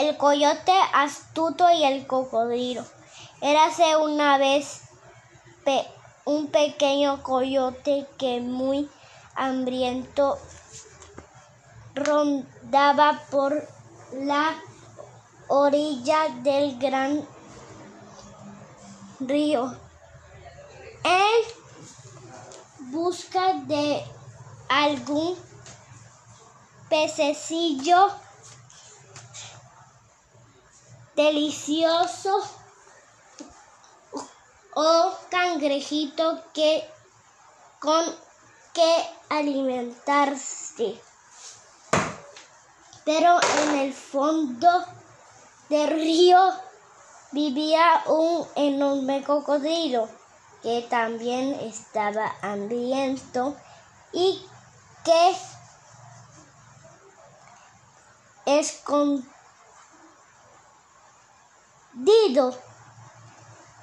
el coyote astuto y el cocodrilo. Érase una vez un pequeño coyote que muy hambriento rondaba por la orilla del gran río en busca de algún pececillo delicioso o cangrejito que con que alimentarse. Pero en el fondo del río vivía un enorme cocodrilo que también estaba hambriento y que escondido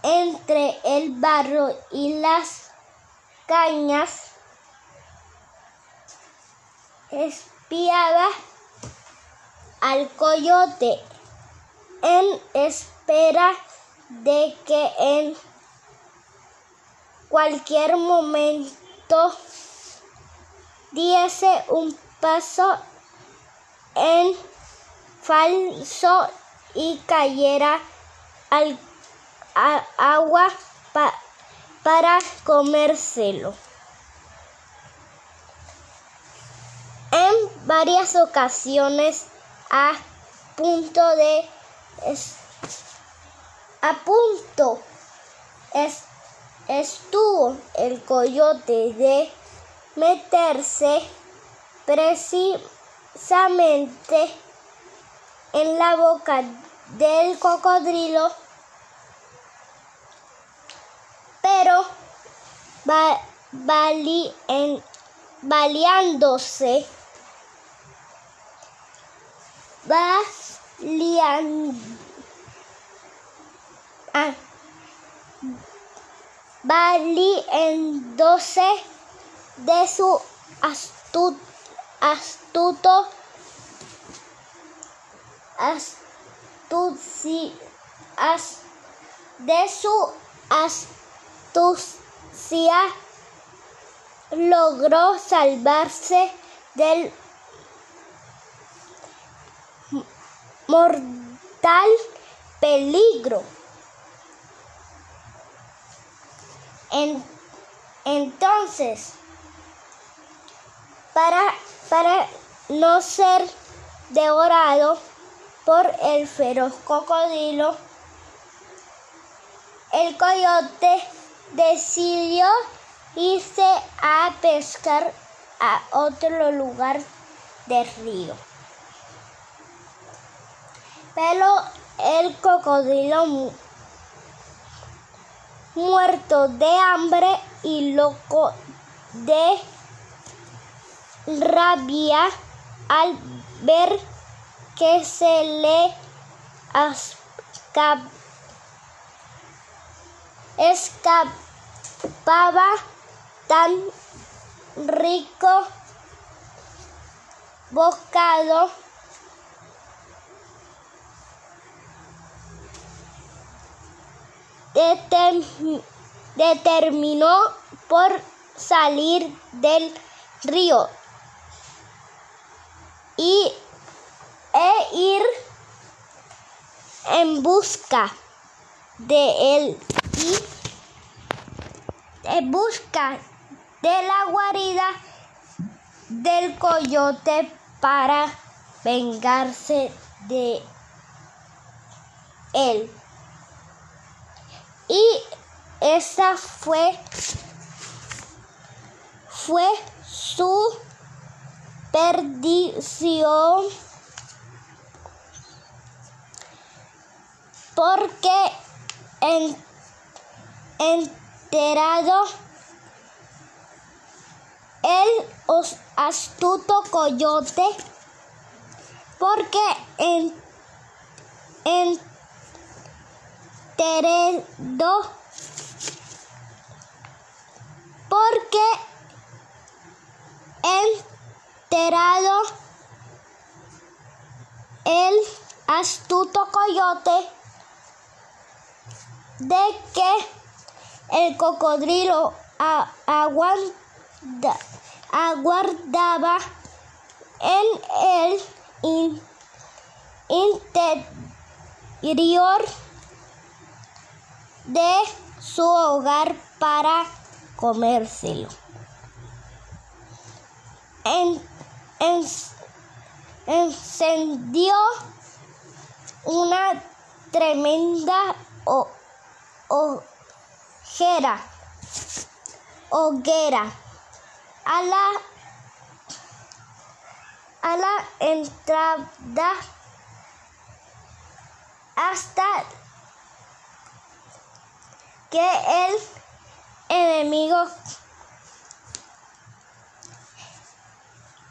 entre el barro y las cañas espiaba al coyote en espera de que en cualquier momento diese un paso en falso y cayera al agua para comérselo. En varias ocasiones a punto de a punto estuvo el coyote de meterse precisamente en la boca del cocodrilo, pero baleándose, ah, valiéndose de su astuto de su astucia logró salvarse del mortal peligro. entonces, para, para no ser devorado por el feroz cocodrilo, el coyote decidió irse a pescar a otro lugar del río. Pero el cocodrilo muerto de hambre y loco de rabia al ver que se le escapaba tan rico bocado determinó por salir del río y e ir en busca de él y en busca de la guarida del coyote para vengarse de él. Y esa fue fue su perdición porque en, enterado el astuto coyote porque en, enterado porque enterado el astuto coyote de que el cocodrilo aguardaba en el interior de su hogar para comérselo. encendió una tremenda ojera, hoguera. A la, a la entrada hasta que el enemigo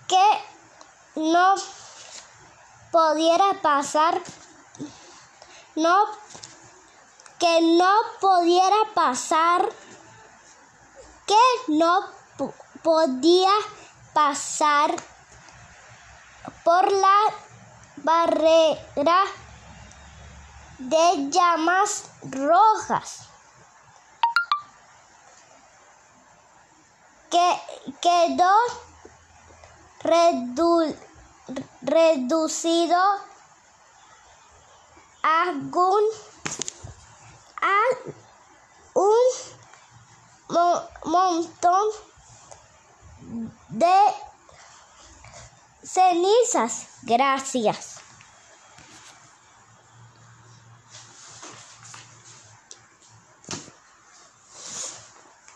que no pudiera pasar no que no pudiera pasar que no podía pasar por la barrera de llamas rojas. Que quedó reducido a un, a un montón de cenizas. Gracias.